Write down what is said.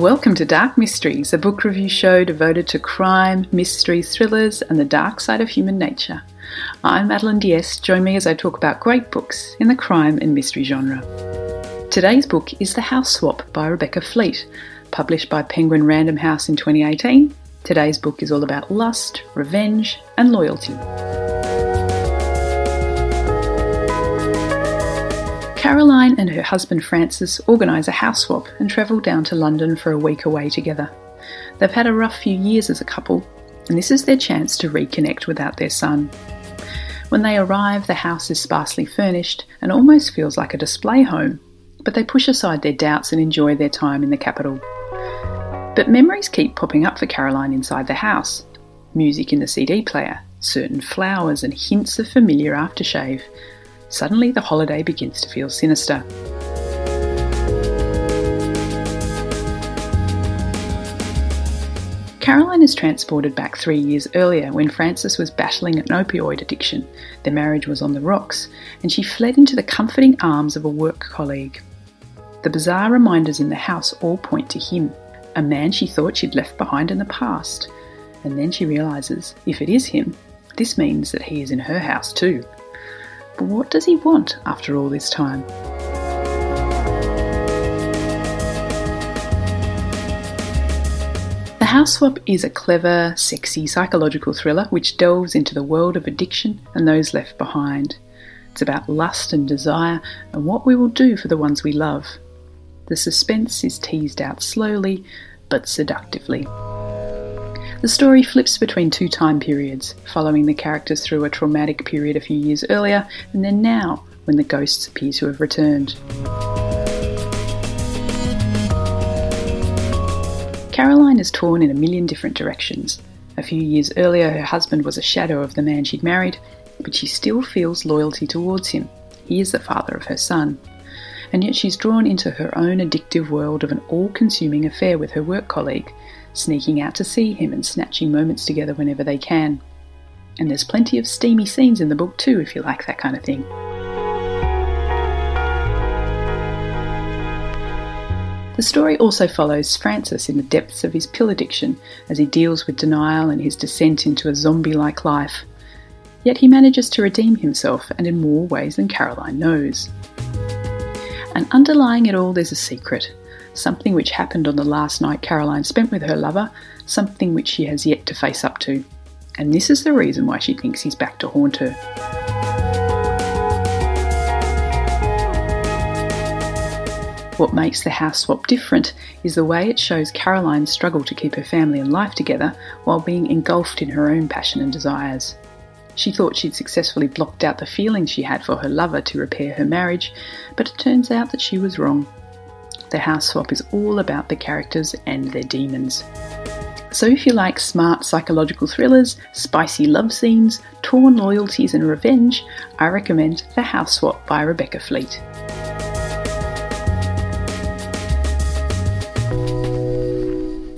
Welcome to Dark Mysteries, a book review show devoted to crime, mysteries, thrillers, and the dark side of human nature. I'm Madeline Diest. Join me as I talk about great books in the crime and mystery genre. Today's book is The House Swap by Rebecca Fleet, published by Penguin Random House in 2018. Today's book is all about lust, revenge, and loyalty. Caroline and her husband Francis organise a house swap and travel down to London for a week away together. They've had a rough few years as a couple, and this is their chance to reconnect without their son. When they arrive, the house is sparsely furnished and almost feels like a display home, but they push aside their doubts and enjoy their time in the capital. But memories keep popping up for Caroline inside the house music in the CD player, certain flowers, and hints of familiar aftershave Suddenly, the holiday begins to feel sinister. Caroline is transported back three years earlier when Francis was battling an opioid addiction. Their marriage was on the rocks, and she fled into the comforting arms of a work colleague. The bizarre reminders in the house all point to him, a man she thought she'd left behind in the past. And then she realises if it is him, this means that he is in her house too. But what does he want after all this time? The House Swap is a clever, sexy psychological thriller which delves into the world of addiction and those left behind. It's about lust and desire and what we will do for the ones we love. The suspense is teased out slowly but seductively. The story flips between two time periods, following the characters through a traumatic period a few years earlier, and then now, when the ghosts appear to have returned. Caroline is torn in a million different directions. A few years earlier, her husband was a shadow of the man she'd married, but she still feels loyalty towards him. He is the father of her son. And yet she's drawn into her own addictive world of an all consuming affair with her work colleague, sneaking out to see him and snatching moments together whenever they can. And there's plenty of steamy scenes in the book too, if you like that kind of thing. The story also follows Francis in the depths of his pill addiction as he deals with denial and his descent into a zombie like life. Yet he manages to redeem himself and in more ways than Caroline knows. And underlying it all, there's a secret something which happened on the last night Caroline spent with her lover, something which she has yet to face up to. And this is the reason why she thinks he's back to haunt her. What makes the house swap different is the way it shows Caroline's struggle to keep her family and life together while being engulfed in her own passion and desires. She thought she'd successfully blocked out the feelings she had for her lover to repair her marriage, but it turns out that she was wrong. The House Swap is all about the characters and their demons. So, if you like smart psychological thrillers, spicy love scenes, torn loyalties, and revenge, I recommend The House Swap by Rebecca Fleet.